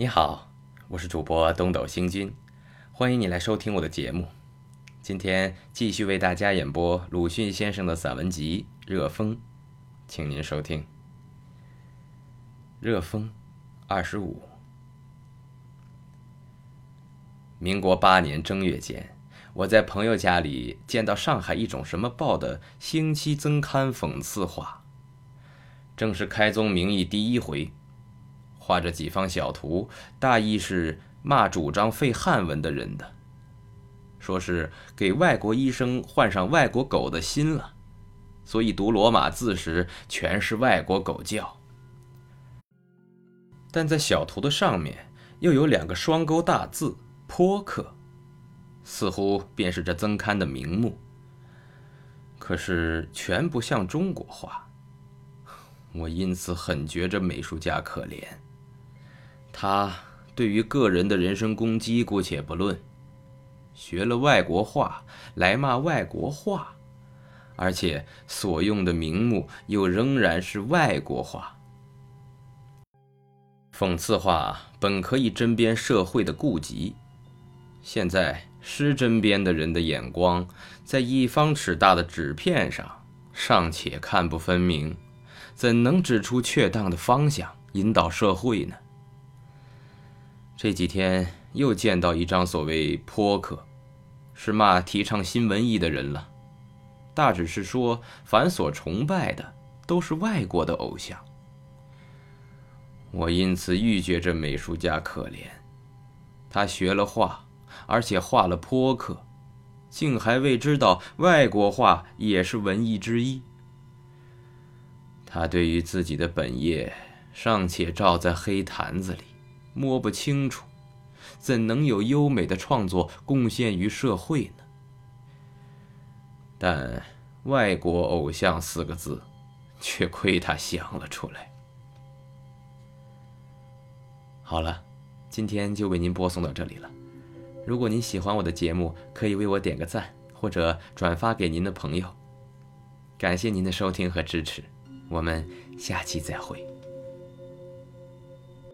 你好，我是主播东斗星君，欢迎你来收听我的节目。今天继续为大家演播鲁迅先生的散文集《热风》，请您收听《热风》二十五。民国八年正月间，我在朋友家里见到上海一种什么报的星期增刊讽刺画，正是开宗明义第一回。画着几方小图，大意是骂主张废汉文的人的，说是给外国医生换上外国狗的心了，所以读罗马字时全是外国狗叫。但在小图的上面又有两个双钩大字“颇克”，似乎便是这增刊的名目。可是全不像中国画，我因此很觉着美术家可怜。他对于个人的人身攻击姑且不论，学了外国话来骂外国话，而且所用的名目又仍然是外国话。讽刺话本可以针砭社会的痼疾，现在施针砭的人的眼光在一方尺大的纸片上尚且看不分明，怎能指出确当的方向，引导社会呢？这几天又见到一张所谓“泼客”，是骂提倡新文艺的人了。大致是说，凡所崇拜的都是外国的偶像。我因此愈觉这美术家可怜，他学了画，而且画了泼客，竟还未知道外国画也是文艺之一。他对于自己的本业尚且照在黑坛子里。摸不清楚，怎能有优美的创作贡献于社会呢？但“外国偶像”四个字，却亏他想了出来。好了，今天就为您播送到这里了。如果您喜欢我的节目，可以为我点个赞，或者转发给您的朋友。感谢您的收听和支持，我们下期再会。